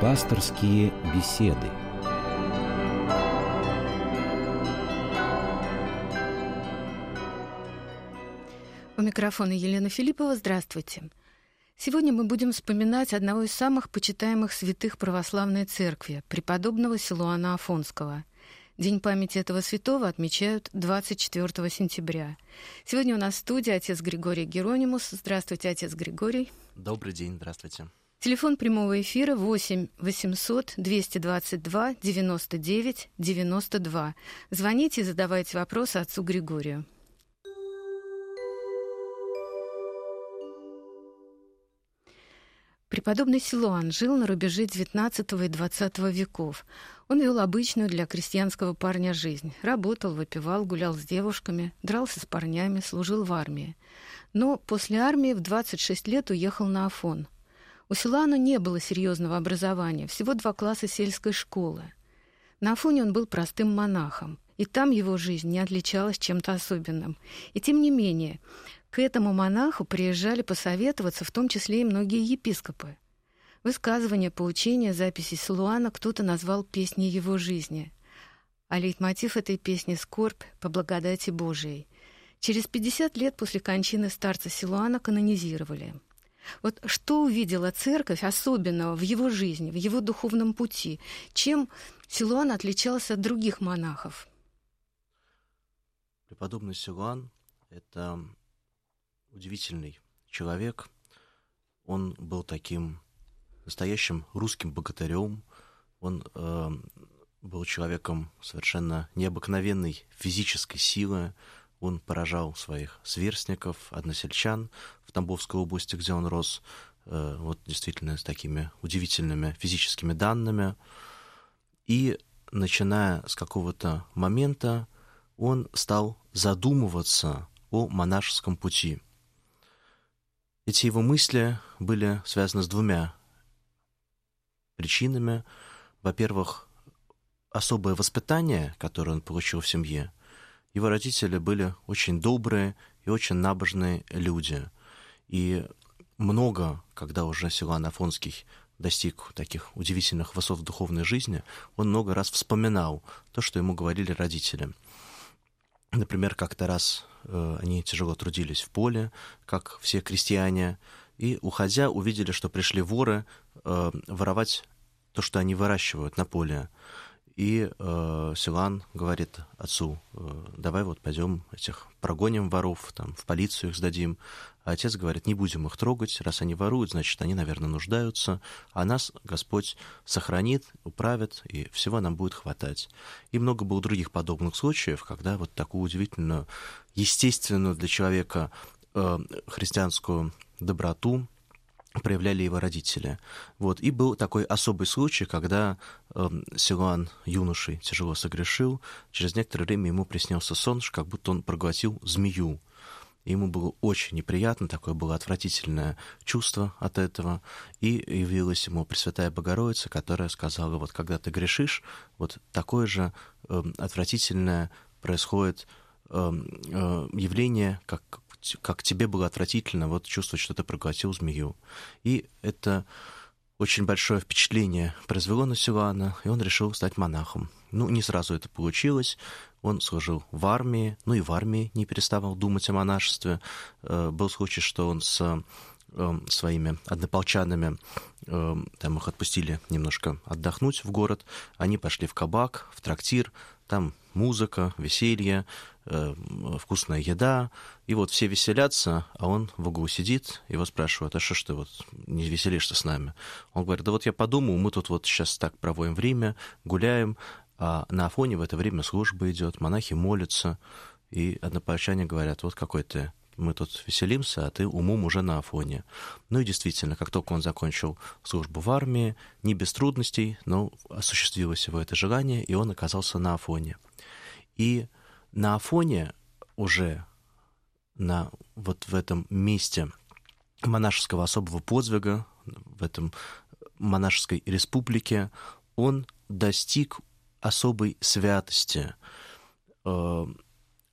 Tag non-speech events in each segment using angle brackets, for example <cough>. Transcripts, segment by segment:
Пасторские беседы. У микрофона Елена Филиппова. Здравствуйте. Сегодня мы будем вспоминать одного из самых почитаемых святых православной церкви, преподобного Силуана Афонского. День памяти этого святого отмечают 24 сентября. Сегодня у нас в студии отец Григорий Геронимус. Здравствуйте, отец Григорий. Добрый день, здравствуйте. Телефон прямого эфира 8 800 222 99 92. Звоните и задавайте вопросы отцу Григорию. Преподобный Силуан жил на рубеже XIX и XX веков. Он вел обычную для крестьянского парня жизнь. Работал, выпивал, гулял с девушками, дрался с парнями, служил в армии. Но после армии в 26 лет уехал на Афон. У Силуана не было серьезного образования, всего два класса сельской школы. На Афоне он был простым монахом, и там его жизнь не отличалась чем-то особенным. И тем не менее, к этому монаху приезжали посоветоваться, в том числе и многие епископы. Высказывания, поучения, записи Силуана кто-то назвал песней его жизни. А лейтмотив этой песни — скорбь по благодати Божией. Через 50 лет после кончины старца Силуана канонизировали. Вот что увидела церковь особенного в его жизни, в его духовном пути? Чем Силуан отличался от других монахов? Преподобный Силуан — это удивительный человек. Он был таким настоящим русским богатырем. Он э, был человеком совершенно необыкновенной физической силы. Он поражал своих сверстников, односельчан в Тамбовской области, где он рос. Э, вот действительно с такими удивительными физическими данными. И начиная с какого-то момента он стал задумываться о монашеском пути – эти его мысли были связаны с двумя причинами. Во-первых, особое воспитание, которое он получил в семье. Его родители были очень добрые и очень набожные люди. И много, когда уже Силуан Афонский достиг таких удивительных высот в духовной жизни, он много раз вспоминал то, что ему говорили родители. Например, как-то раз Э, они тяжело трудились в поле, как все крестьяне, и, уходя, увидели, что пришли воры э, воровать то, что они выращивают на поле. И э, Силан говорит отцу, э, давай вот пойдем этих прогоним воров, там, в полицию их сдадим. А отец говорит, не будем их трогать, раз они воруют, значит, они, наверное, нуждаются, а нас Господь сохранит, управит, и всего нам будет хватать. И много было других подобных случаев, когда вот такую удивительную, естественную для человека э, христианскую доброту проявляли его родители. Вот. И был такой особый случай, когда э, Силуан юношей тяжело согрешил, через некоторое время ему приснился сон, как будто он проглотил змею. И ему было очень неприятно, такое было отвратительное чувство от этого. И явилась ему Пресвятая Богородица, которая сказала, вот когда ты грешишь, вот такое же э, отвратительное происходит э, э, явление, как как тебе было отвратительно вот чувствовать, что ты проглотил змею. И это очень большое впечатление произвело на Силуана, и он решил стать монахом. Ну, не сразу это получилось. Он служил в армии, ну и в армии не переставал думать о монашестве. Э, был случай, что он с э, своими однополчанами, э, там их отпустили немножко отдохнуть в город, они пошли в кабак, в трактир, там музыка, веселье, э, вкусная еда, и вот все веселятся, а он в углу сидит, его спрашивают, а что ж ты вот не веселишься с нами? Он говорит, да вот я подумал, мы тут вот сейчас так проводим время, гуляем, а на Афоне в это время служба идет, монахи молятся, и однопольчане говорят, вот какой ты мы тут веселимся, а ты умом уже на Афоне. Ну и действительно, как только он закончил службу в армии, не без трудностей, но осуществилось его это желание, и он оказался на Афоне. И на Афоне уже на вот в этом месте монашеского особого подвига, в этом монашеской республике, он достиг особой святости. Э,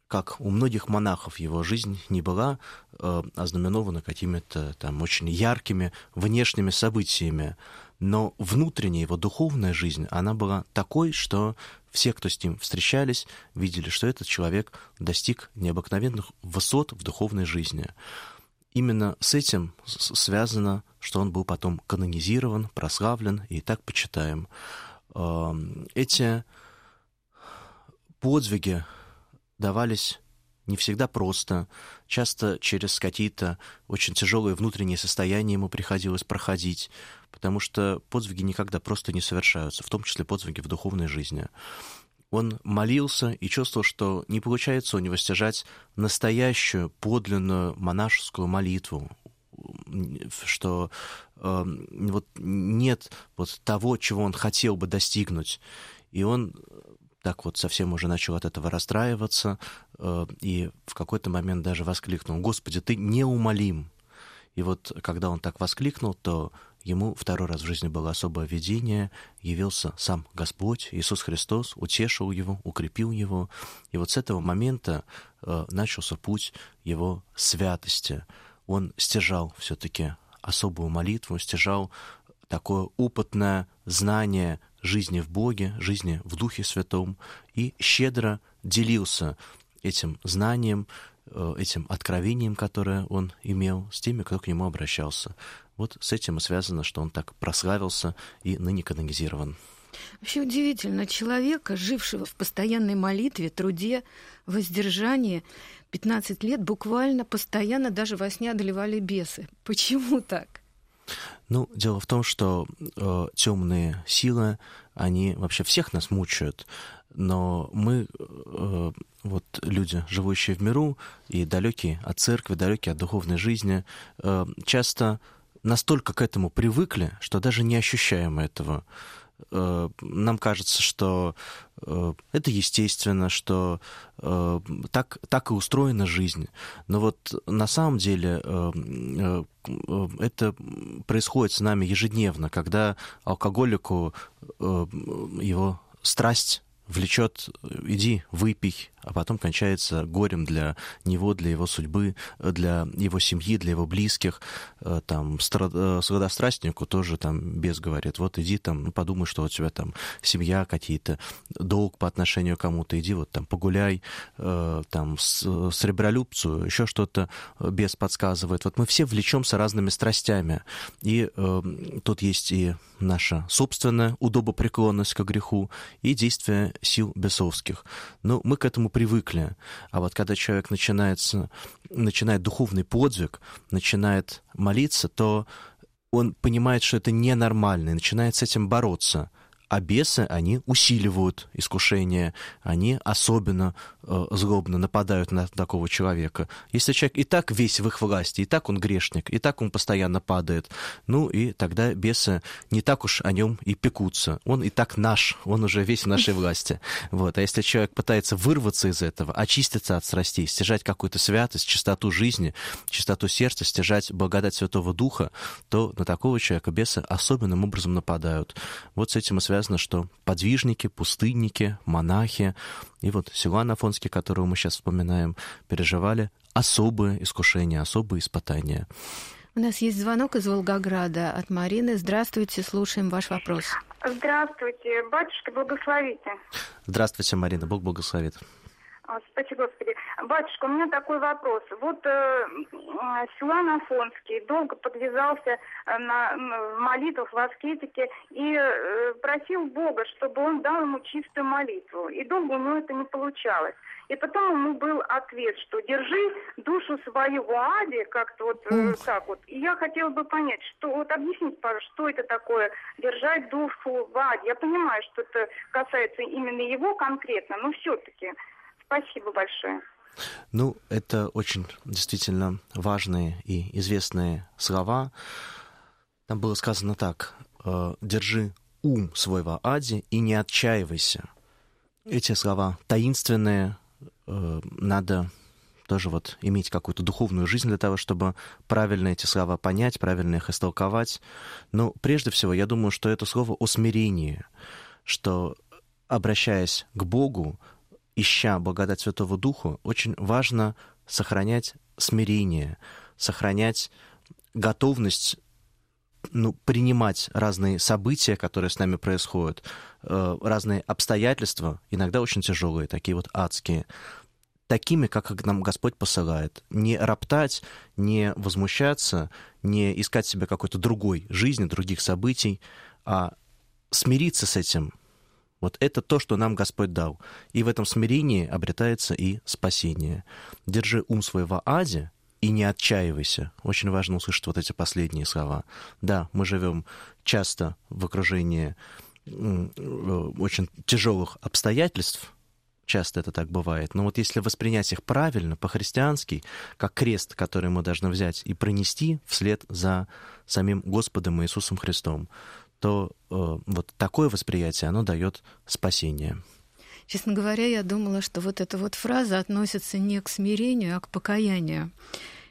как у многих монахов его жизнь не была э, ознаменована какими-то там очень яркими внешними событиями, но внутренняя его духовная жизнь, она была такой, что все, кто с ним встречались, видели, что этот человек достиг необыкновенных высот в духовной жизни. Именно с этим связано, что он был потом канонизирован, прославлен и так почитаем. Эм, эти подвиги давались не всегда просто. Часто через какие-то очень тяжелые внутренние состояния ему приходилось проходить, потому что подвиги никогда просто не совершаются, в том числе подвиги в духовной жизни. Он молился и чувствовал, что не получается у него стяжать настоящую, подлинную монашескую молитву, что э, вот нет вот того, чего он хотел бы достигнуть. И он так вот совсем уже начал от этого расстраиваться, э, и в какой-то момент даже воскликнул, «Господи, ты неумолим!» И вот когда он так воскликнул, то ему второй раз в жизни было особое видение, явился сам Господь, Иисус Христос, утешил его, укрепил его. И вот с этого момента э, начался путь его святости. Он стяжал все-таки особую молитву, стяжал такое опытное знание жизни в Боге, жизни в Духе Святом, и щедро делился этим знанием, э, этим откровением, которое он имел с теми, кто к нему обращался. Вот с этим и связано, что он так прославился и ныне канонизирован. Вообще удивительно, человека, жившего в постоянной молитве, труде, воздержании, 15 лет буквально постоянно даже во сне одолевали бесы. Почему так? Ну, дело в том, что э, темные силы, они вообще всех нас мучают, но мы, э, вот люди, живущие в миру и далекие от церкви, далекие от духовной жизни, э, часто настолько к этому привыкли, что даже не ощущаем этого. Э, нам кажется, что э, это естественно, что э, так, так и устроена жизнь. Но вот на самом деле это происходит с нами ежедневно, когда алкоголику его страсть влечет, иди, выпей, а потом кончается горем для него, для его судьбы, для его семьи, для его близких. Э, там, э, сладострастнику тоже там без говорит, вот иди там, ну, подумай, что у тебя там семья какие-то, долг по отношению к кому-то, иди вот там погуляй, э, там, с, сребролюбцу, еще что-то без подсказывает. Вот мы все влечемся разными страстями. И э, тут есть и наша собственная удобопреклонность к греху, и действия сил бесовских. Но мы к этому привыкли. А вот когда человек начинается, начинает духовный подвиг, начинает молиться, то он понимает, что это ненормально, и начинает с этим бороться. А бесы, они усиливают искушение, они особенно э, злобно нападают на такого человека. Если человек и так весь в их власти, и так он грешник, и так он постоянно падает, ну и тогда бесы не так уж о нем и пекутся. Он и так наш, он уже весь в нашей власти. Вот. А если человек пытается вырваться из этого, очиститься от страстей, стяжать какую-то святость, чистоту жизни, чистоту сердца, стяжать благодать Святого Духа, то на такого человека бесы особенным образом нападают. Вот с этим и связано связано, что подвижники, пустынники, монахи и вот Силуан Афонский, которого мы сейчас вспоминаем, переживали особые искушения, особые испытания. У нас есть звонок из Волгограда от Марины. Здравствуйте, слушаем ваш вопрос. Здравствуйте, батюшка, благословите. Здравствуйте, Марина, Бог благословит. А, спасибо, Господи. Батюшка, у меня такой вопрос. Вот э, Силан Афонский долго подвязался э, на, в молитвах, в аскетике и э, просил Бога, чтобы он дал ему чистую молитву. И долго у него это не получалось. И потом ему был ответ, что держи душу свою в аде, как-то вот э, так вот. И я хотела бы понять, что вот объясните, пожалуйста, что это такое держать душу в аде. Я понимаю, что это касается именно его конкретно, но все-таки Спасибо большое. Ну, это очень действительно важные и известные слова. Там было сказано так. «Э, «Держи ум свой в аде и не отчаивайся». Эти слова таинственные, э, надо тоже вот иметь какую-то духовную жизнь для того, чтобы правильно эти слова понять, правильно их истолковать. Но прежде всего, я думаю, что это слово о смирении, что обращаясь к Богу, ища благодать Святого Духа, очень важно сохранять смирение, сохранять готовность ну, принимать разные события, которые с нами происходят, э, разные обстоятельства, иногда очень тяжелые, такие вот адские, такими, как нам Господь посылает. Не роптать, не возмущаться, не искать себе какой-то другой жизни, других событий, а смириться с этим. Вот это то, что нам Господь дал. И в этом смирении обретается и спасение. Держи ум свой в аде и не отчаивайся. Очень важно услышать вот эти последние слова. Да, мы живем часто в окружении э, очень тяжелых обстоятельств, часто это так бывает. Но вот если воспринять их правильно, по-христиански, как крест, который мы должны взять и пронести вслед за самим Господом Иисусом Христом, то э, вот такое восприятие, оно дает спасение. Честно говоря, я думала, что вот эта вот фраза относится не к смирению, а к покаянию.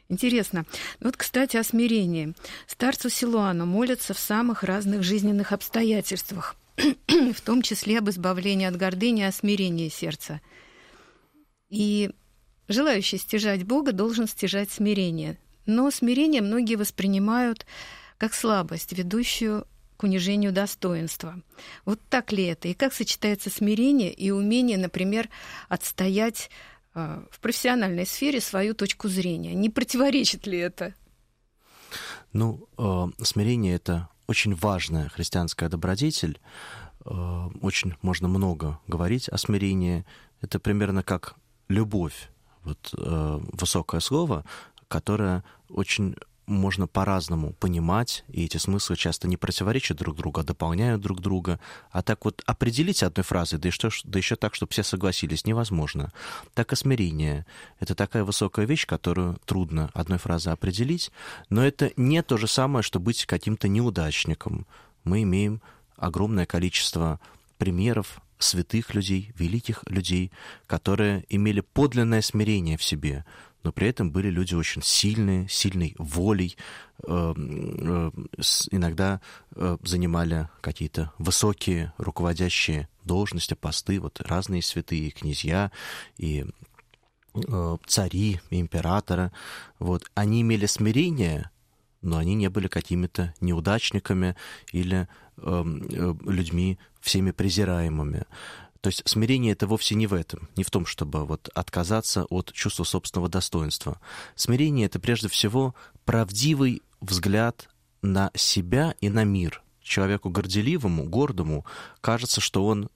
Интересно. Вот, кстати, о смирении. Старцу Силуану молятся в самых разных жизненных обстоятельствах, <clears throat> в том числе об избавлении от гордыни о смирении сердца. И желающий стяжать Бога должен стяжать смирение. Но смирение многие воспринимают как слабость, ведущую к унижению достоинства. Вот так ли это? И как сочетается смирение и умение, например, отстоять э, в профессиональной сфере свою точку зрения? Не противоречит ли это? Ну, э, смирение это очень важная христианская добродетель. Э, очень можно много говорить о смирении. Это примерно как любовь. Вот э, высокое слово, которое очень можно по-разному понимать, и эти смыслы часто не противоречат друг другу, а дополняют друг друга. А так вот определить одной фразой, да, и что, да еще так, чтобы все согласились, невозможно. Так и смирение. Это такая высокая вещь, которую трудно одной фразой определить, но это не то же самое, что быть каким-то неудачником. Мы имеем огромное количество примеров святых людей, великих людей, которые имели подлинное смирение в себе, но при этом были люди очень сильные, сильной волей, э, э, иногда э, занимали какие-то высокие руководящие должности, посты, вот разные святые князья и цари, и императоры. Вот. Они имели смирение, но они не были какими-то неудачниками или людьми всеми презираемыми. То есть смирение это вовсе не в этом, не в том, чтобы вот отказаться от чувства собственного достоинства. Смирение это прежде всего правдивый взгляд на себя и на мир. Человеку горделивому, гордому кажется, что он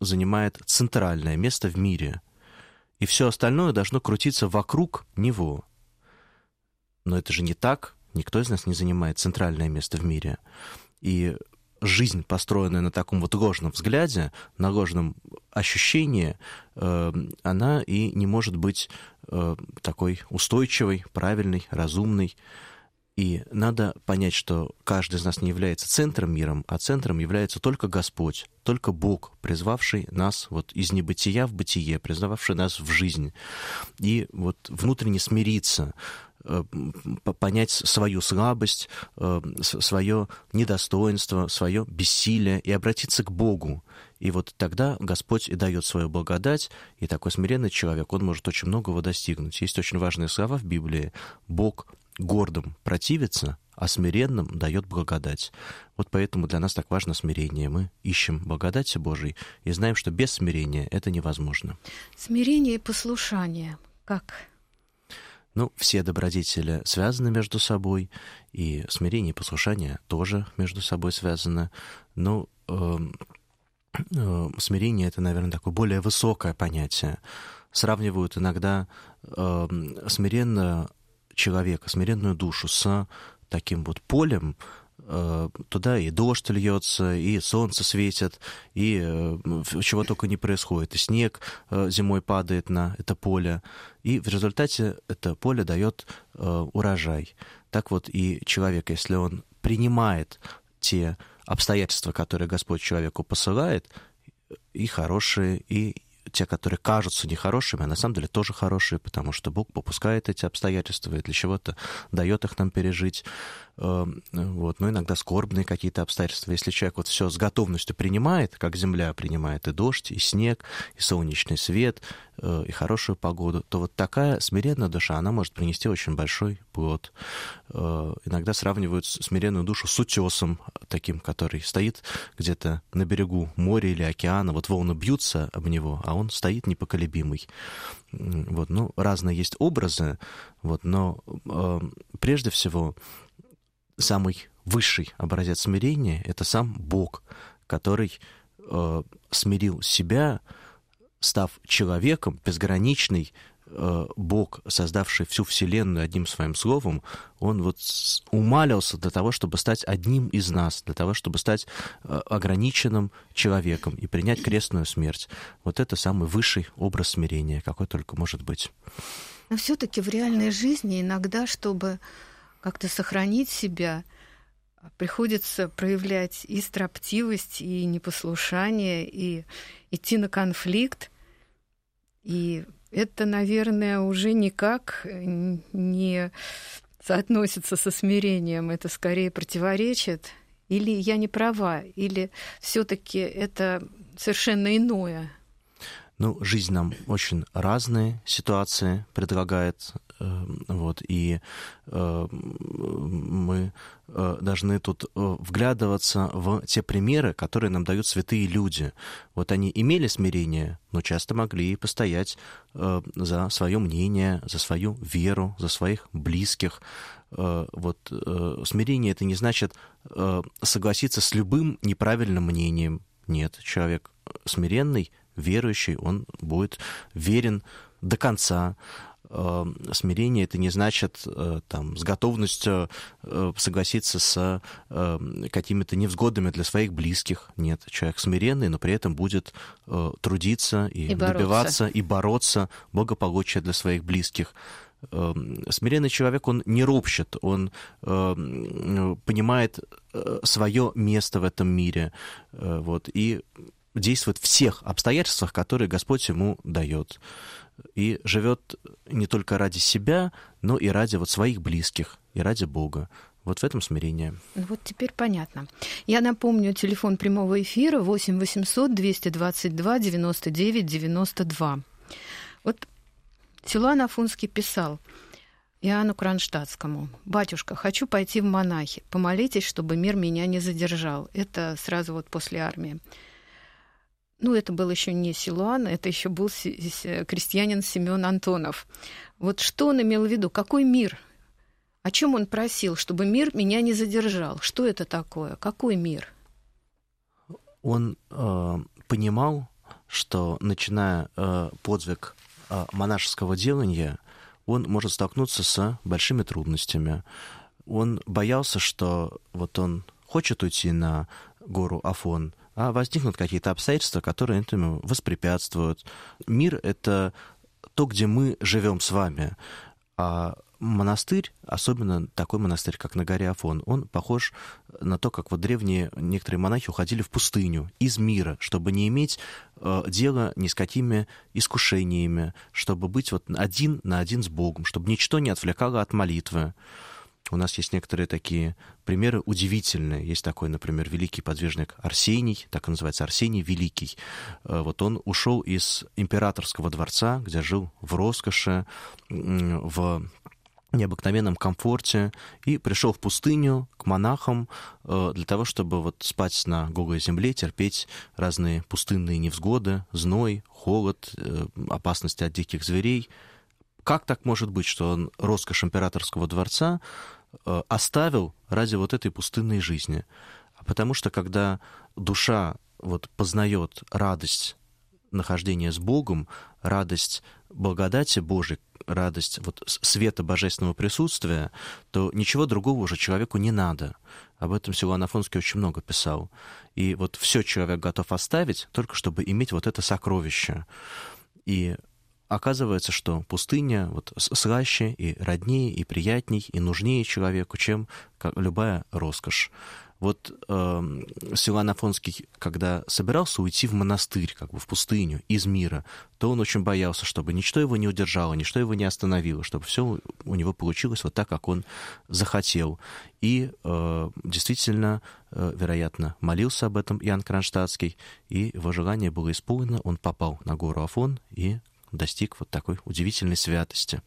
занимает центральное место в мире, и все остальное должно крутиться вокруг него. Но это же не так. Никто из нас не занимает центральное место в мире. И жизнь, построенная на таком вот ложном взгляде, на ложном ощущении, э, она и не может быть э, такой устойчивой, правильной, разумной. И надо понять, что каждый из нас не является центром мира, а центром является только Господь, только Бог, призвавший нас вот из небытия в бытие, призвавший нас в жизнь. И вот внутренне смириться, понять свою слабость, э, свое недостоинство, свое бессилие и обратиться к Богу. И вот тогда Господь и дает свою благодать, и такой смиренный человек, он может очень многого достигнуть. Есть очень важные слова в Библии. Бог гордым противится, а смиренным дает благодать. Вот поэтому для нас так важно смирение. Мы ищем благодати Божией и знаем, что без смирения это невозможно. Смирение и послушание. Как ну, все добродетели связаны между собой, и смирение и послушание тоже между собой связаны. Но э, э, смирение — это, наверное, такое более высокое понятие. Сравнивают иногда э, смиренного человека, смиренную душу с таким вот полем, туда и дождь льется, и солнце светит, и э, чего только не происходит. И снег э, зимой падает на это поле, и в результате это поле дает урожай. Так вот и человек, если он принимает те обстоятельства, которые Господь человеку посылает, и хорошие, и те, которые кажутся нехорошими, а на самом деле тоже хорошие, потому что Бог попускает эти обстоятельства и для чего-то дает их нам пережить. Вот, но иногда скорбные какие-то обстоятельства. Если человек вот все с готовностью принимает, как земля принимает и дождь, и снег, и солнечный свет, э, и хорошую погоду, то вот такая смиренная душа, она может принести очень большой плод. Э, иногда сравнивают смиренную душу с утесом таким, который стоит где-то на берегу моря или океана, вот волны бьются об него, а он стоит непоколебимый. Вот, ну, разные есть образы, вот, но э, прежде всего самый высший образец смирения — это сам Бог, который э, смирил себя, став человеком, безграничный э, Бог, создавший всю Вселенную одним своим словом, он вот умалился для того, чтобы стать одним из нас, для того, чтобы стать э, ограниченным человеком и принять крестную смерть. Вот это самый высший образ смирения, какой только может быть. Но все-таки в реальной жизни иногда, чтобы как-то сохранить себя, приходится проявлять и строптивость, и непослушание, и идти на конфликт. И это, наверное, уже никак не соотносится со смирением, это скорее противоречит. Или я не права, или все-таки это совершенно иное. Ну, жизнь нам очень разные ситуации предлагает, эм, вот, и э, мы э, должны тут э, вглядываться в те примеры, которые нам дают святые люди. Вот они имели смирение, но часто могли постоять за свое мнение, за свою веру, за своих близких. Вот смирение это не значит согласиться с любым неправильным мнением. Нет, человек смиренный верующий, он будет верен до конца. Э, смирение это не значит э, там, с готовностью э, согласиться с какими-то невзгодами для своих близких. Нет, человек смиренный, но при этом будет трудиться и, и добиваться и бороться благополучия для своих близких смиренный человек, он не ропщет, он понимает свое место в этом мире, вот, и действует в всех обстоятельствах, которые Господь ему дает. И живет не только ради себя, но и ради вот своих близких, и ради Бога. Вот в этом смирение. Ну вот теперь понятно. Я напомню, телефон прямого эфира 8 800 222 99 92. Вот Силуан Афонский писал Иоанну Кронштадтскому, «Батюшка, хочу пойти в монахи. Помолитесь, чтобы мир меня не задержал». Это сразу вот после армии. Ну, это был еще не Силуан, это еще был крестьянин Семен Антонов. Вот что он имел в виду? Какой мир? О чем он просил? Чтобы мир меня не задержал. Что это такое? Какой мир? Он э, понимал, что начиная э, подвиг э, монашеского делания, он может столкнуться с большими трудностями. Он боялся, что вот он хочет уйти на гору Афон, а возникнут какие-то обстоятельства, которые этому воспрепятствуют. Мир — это то, где мы живем с вами. А монастырь, особенно такой монастырь, как на горе Афон, он похож на то, как вот древние некоторые монахи уходили в пустыню из мира, чтобы не иметь э, дела ни с какими искушениями, чтобы быть вот один на один с Богом, чтобы ничто не отвлекало от молитвы. У нас есть некоторые такие примеры удивительные. Есть такой, например, великий подвижник Арсений, так и называется Арсений Великий. Э, вот он ушел из императорского дворца, где жил в роскоши, в необыкновенном комфорте и пришел в пустыню к монахам э, для того, чтобы вот спать на голой земле, терпеть разные пустынные невзгоды, зной, холод, э, опасности от диких зверей. Как так может быть, что он роскошь императорского дворца оставил ради вот этой пустынной жизни. Потому что когда душа вот познает радость нахождения с Богом, радость благодати Божией, радость вот света божественного присутствия, то ничего другого уже человеку не надо. Об этом Силуан Афонский очень много писал. И вот все человек готов оставить, только чтобы иметь вот это сокровище. И оказывается, что пустыня вот слаще и роднее, и приятней, и нужнее человеку, чем любая роскошь. Вот э, Силуан Афонский, когда собирался уйти в монастырь, как бы в пустыню, из мира, то он очень боялся, чтобы ничто его не удержало, ничто его не остановило, чтобы все у него получилось вот так, как он захотел. И э, действительно, э, вероятно, молился об этом Иоанн Кронштадтский, и его желание было исполнено, он попал на гору Афон и достиг вот такой удивительной святости.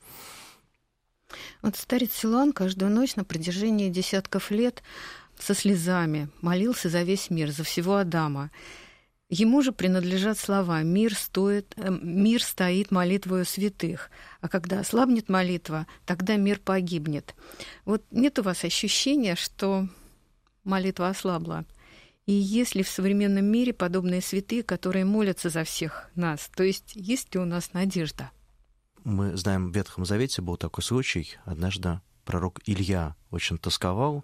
Вот старец Силуан каждую ночь на протяжении десятков лет со слезами молился за весь мир, за всего Адама. Ему же принадлежат слова «мир, стоит, э, мир стоит молитвою святых», а когда ослабнет молитва, тогда мир погибнет. Вот нет у вас ощущения, что молитва ослабла? И есть ли в современном мире подобные святые, которые молятся за всех нас? То есть есть ли у нас надежда? Мы знаем, в Ветхом Завете был такой случай. Однажды пророк Илья очень тосковал,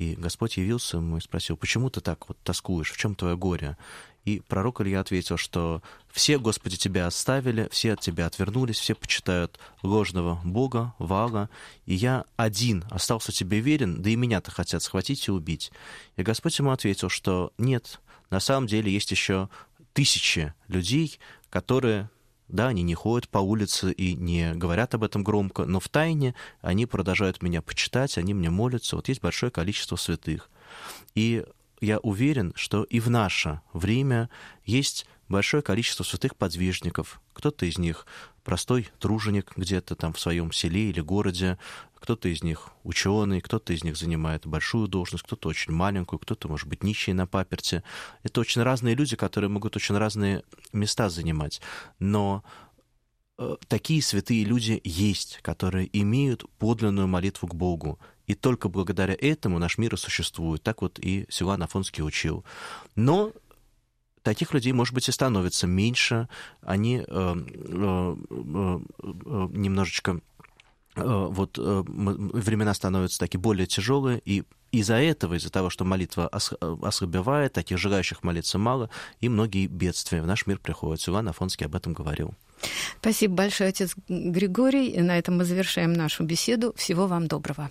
и Господь явился ему и спросил, почему ты так вот тоскуешь, в чем твое горе? И пророк Илья ответил, что все, Господи, тебя оставили, все от тебя отвернулись, все почитают ложного Бога, Вала, и я один остался тебе верен, да и меня-то хотят схватить и убить. И Господь ему ответил, что нет, на самом деле есть еще тысячи людей, которые да, они не ходят по улице и не говорят об этом громко, но в тайне они продолжают меня почитать, они мне молятся. Вот есть большое количество святых. И я уверен, что и в наше время есть большое количество святых подвижников. Кто-то из них простой труженик где-то там в своем селе или городе, кто-то из них ученый, кто-то из них занимает большую должность, кто-то очень маленькую, кто-то, может быть, нищий на паперте. Это очень разные люди, которые могут очень разные места занимать. Но э, такие святые люди есть, которые имеют подлинную молитву к Богу. И только благодаря этому наш мир и существует. Так вот и Силуан Афонский учил. Но таких людей, может быть, и становится меньше. Они э, э, э, немножечко вот времена становятся такие более тяжелые, и из-за этого, из-за того, что молитва ослабевает, таких желающих молиться мало, и многие бедствия в наш мир приходят. Иван Афонский об этом говорил. Спасибо большое, отец Григорий. И на этом мы завершаем нашу беседу. Всего вам доброго.